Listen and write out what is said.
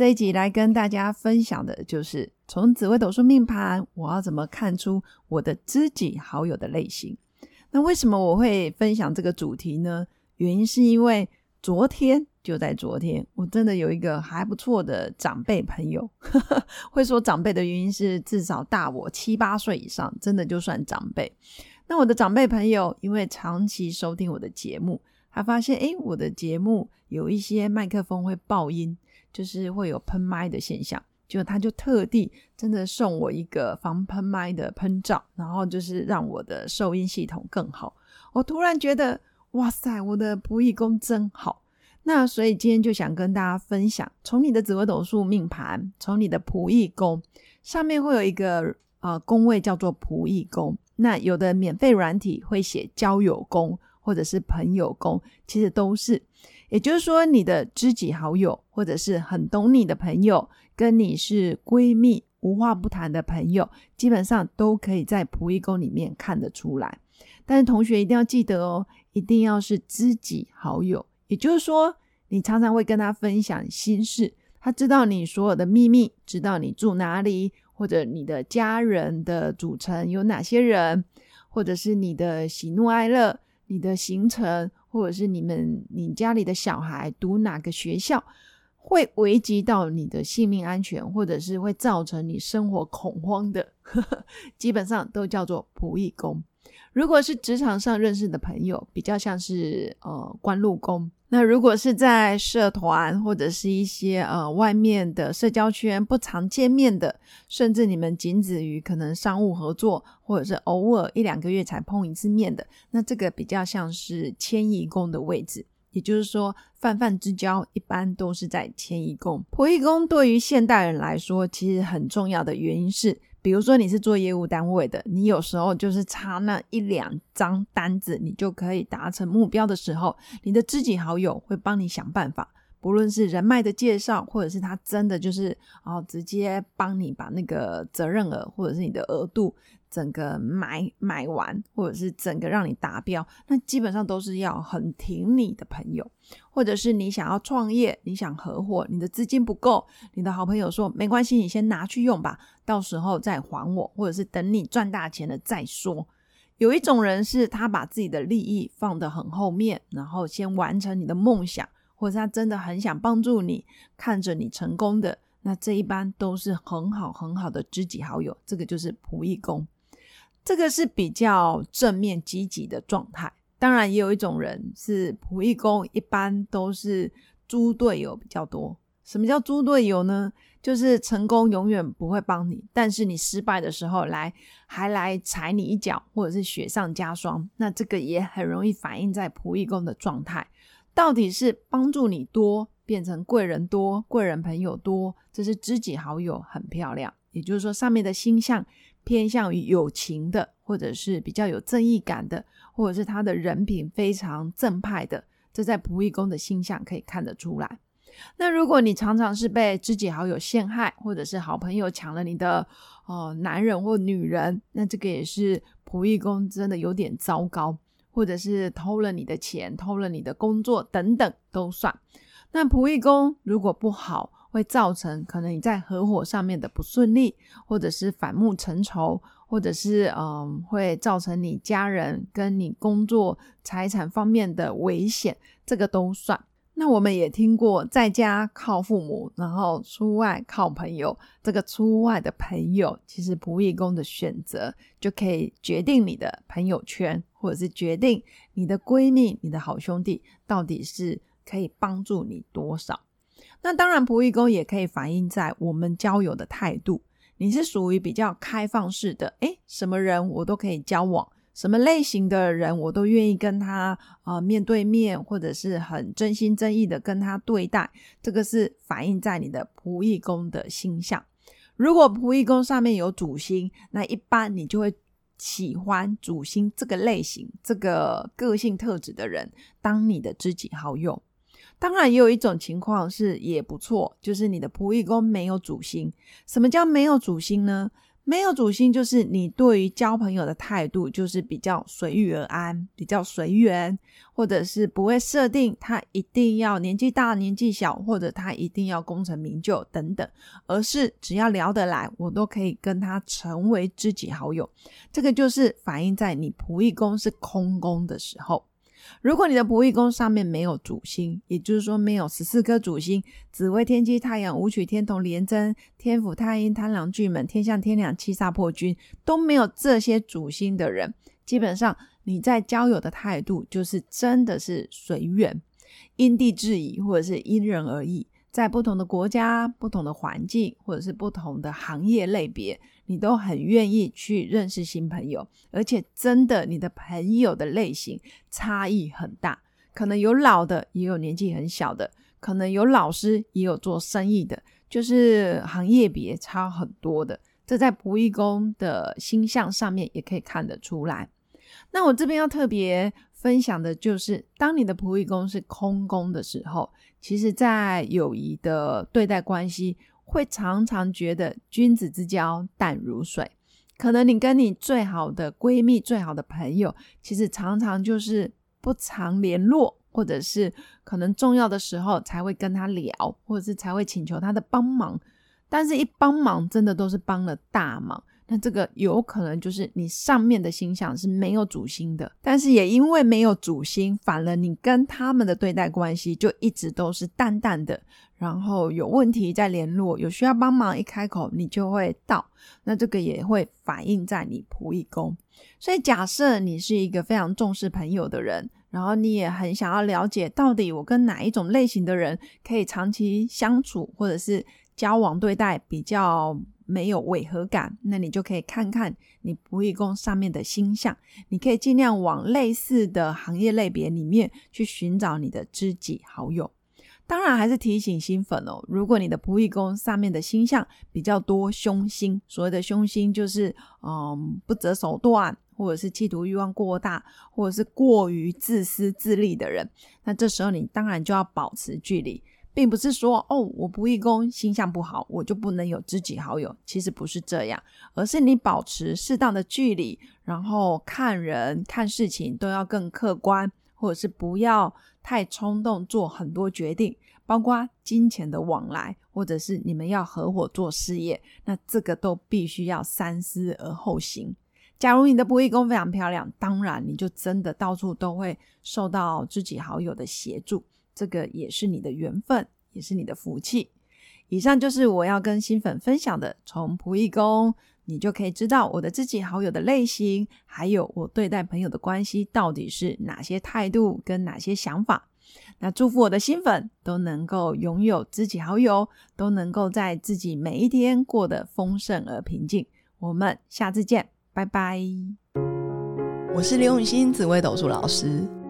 这一集来跟大家分享的就是从紫微斗数命盘，我要怎么看出我的知己好友的类型？那为什么我会分享这个主题呢？原因是因为昨天就在昨天，我真的有一个还不错的长辈朋友，会说长辈的原因是至少大我七八岁以上，真的就算长辈。那我的长辈朋友因为长期收听我的节目。他发现，哎，我的节目有一些麦克风会爆音，就是会有喷麦的现象，就他就特地真的送我一个防喷麦的喷罩，然后就是让我的收音系统更好。我突然觉得，哇塞，我的仆役宫真好。那所以今天就想跟大家分享，从你的紫微斗数命盘，从你的仆役宫上面会有一个呃宫位叫做仆役宫，那有的免费软体会写交友宫。或者是朋友宫，其实都是，也就是说，你的知己好友，或者是很懂你的朋友，跟你是闺蜜、无话不谈的朋友，基本上都可以在仆役宫里面看得出来。但是同学一定要记得哦，一定要是知己好友，也就是说，你常常会跟他分享心事，他知道你所有的秘密，知道你住哪里，或者你的家人的组成有哪些人，或者是你的喜怒哀乐。你的行程，或者是你们你家里的小孩读哪个学校，会危及到你的性命安全，或者是会造成你生活恐慌的，基本上都叫做仆役工。如果是职场上认识的朋友，比较像是呃官禄宫。那如果是在社团或者是一些呃外面的社交圈不常见面的，甚至你们仅止于可能商务合作，或者是偶尔一两个月才碰一次面的，那这个比较像是迁移宫的位置。也就是说，泛泛之交一般都是在迁移宫。仆役宫对于现代人来说，其实很重要的原因是。比如说你是做业务单位的，你有时候就是差那一两张单子，你就可以达成目标的时候，你的知己好友会帮你想办法，不论是人脉的介绍，或者是他真的就是哦直接帮你把那个责任额或者是你的额度。整个买买完，或者是整个让你达标，那基本上都是要很挺你的朋友，或者是你想要创业，你想合伙，你的资金不够，你的好朋友说没关系，你先拿去用吧，到时候再还我，或者是等你赚大钱了再说。有一种人是他把自己的利益放得很后面，然后先完成你的梦想，或者他真的很想帮助你，看着你成功的，那这一般都是很好很好的知己好友，这个就是仆役宫。这个是比较正面积极的状态，当然也有一种人是仆役宫，一般都是猪队友比较多。什么叫猪队友呢？就是成功永远不会帮你，但是你失败的时候来还来踩你一脚，或者是雪上加霜。那这个也很容易反映在仆役宫的状态，到底是帮助你多变成贵人多，贵人朋友多，这是知己好友很漂亮。也就是说，上面的星象。偏向于友情的，或者是比较有正义感的，或者是他的人品非常正派的，这在仆役宫的星象可以看得出来。那如果你常常是被知己好友陷害，或者是好朋友抢了你的哦男人或女人，那这个也是仆役宫真的有点糟糕，或者是偷了你的钱、偷了你的工作等等都算。那仆役工如果不好。会造成可能你在合伙上面的不顺利，或者是反目成仇，或者是嗯，会造成你家人跟你工作财产方面的危险，这个都算。那我们也听过，在家靠父母，然后出外靠朋友。这个出外的朋友，其实仆役工的选择就可以决定你的朋友圈，或者是决定你的闺蜜、你的好兄弟到底是可以帮助你多少。那当然，仆役宫也可以反映在我们交友的态度。你是属于比较开放式的，诶，什么人我都可以交往，什么类型的人我都愿意跟他啊面对面，或者是很真心真意的跟他对待。这个是反映在你的仆役宫的星象。如果仆役宫上面有主星，那一般你就会喜欢主星这个类型、这个个性特质的人当你的知己好友。当然，也有一种情况是也不错，就是你的仆役宫没有主星。什么叫没有主星呢？没有主心，就是你对于交朋友的态度就是比较随遇而安，比较随缘，或者是不会设定他一定要年纪大、年纪小，或者他一定要功成名就等等，而是只要聊得来，我都可以跟他成为知己好友。这个就是反映在你仆役宫是空宫的时候。如果你的仆役宫上面没有主星，也就是说没有十四颗主星，紫微、天机、太阳、武曲、天同、廉贞、天府、太阴、贪狼、巨门、天象、天梁、七煞、破军都没有这些主星的人，基本上你在交友的态度就是真的是随缘，因地制宜，或者是因人而异。在不同的国家、不同的环境，或者是不同的行业类别，你都很愿意去认识新朋友，而且真的，你的朋友的类型差异很大，可能有老的，也有年纪很小的，可能有老师，也有做生意的，就是行业别差很多的。这在仆役宫的星象上面也可以看得出来。那我这边要特别分享的就是，当你的仆役宫是空宫的时候。其实，在友谊的对待关系，会常常觉得君子之交淡如水。可能你跟你最好的闺蜜、最好的朋友，其实常常就是不常联络，或者是可能重要的时候才会跟他聊，或者是才会请求他的帮忙。但是，一帮忙真的都是帮了大忙。那这个有可能就是你上面的星象是没有主星的，但是也因为没有主星，反而你跟他们的对待关系就一直都是淡淡的。然后有问题再联络，有需要帮忙一开口你就会到。那这个也会反映在你仆役宫。所以假设你是一个非常重视朋友的人，然后你也很想要了解到底我跟哪一种类型的人可以长期相处，或者是交往对待比较。没有违和感，那你就可以看看你仆役宫上面的星象，你可以尽量往类似的行业类别里面去寻找你的知己好友。当然，还是提醒新粉哦，如果你的仆役宫上面的星象比较多凶星，所谓的凶星就是嗯不择手段，或者是企图欲望过大，或者是过于自私自利的人，那这时候你当然就要保持距离。并不是说哦，我不义工形象不好，我就不能有知己好友。其实不是这样，而是你保持适当的距离，然后看人看事情都要更客观，或者是不要太冲动做很多决定，包括金钱的往来，或者是你们要合伙做事业，那这个都必须要三思而后行。假如你的不义工非常漂亮，当然你就真的到处都会受到知己好友的协助。这个也是你的缘分，也是你的福气。以上就是我要跟新粉分享的。从仆役宫，你就可以知道我的知己好友的类型，还有我对待朋友的关系到底是哪些态度跟哪些想法。那祝福我的新粉都能够拥有知己好友，都能够在自己每一天过得丰盛而平静。我们下次见，拜拜。我是刘永新紫微斗数老师。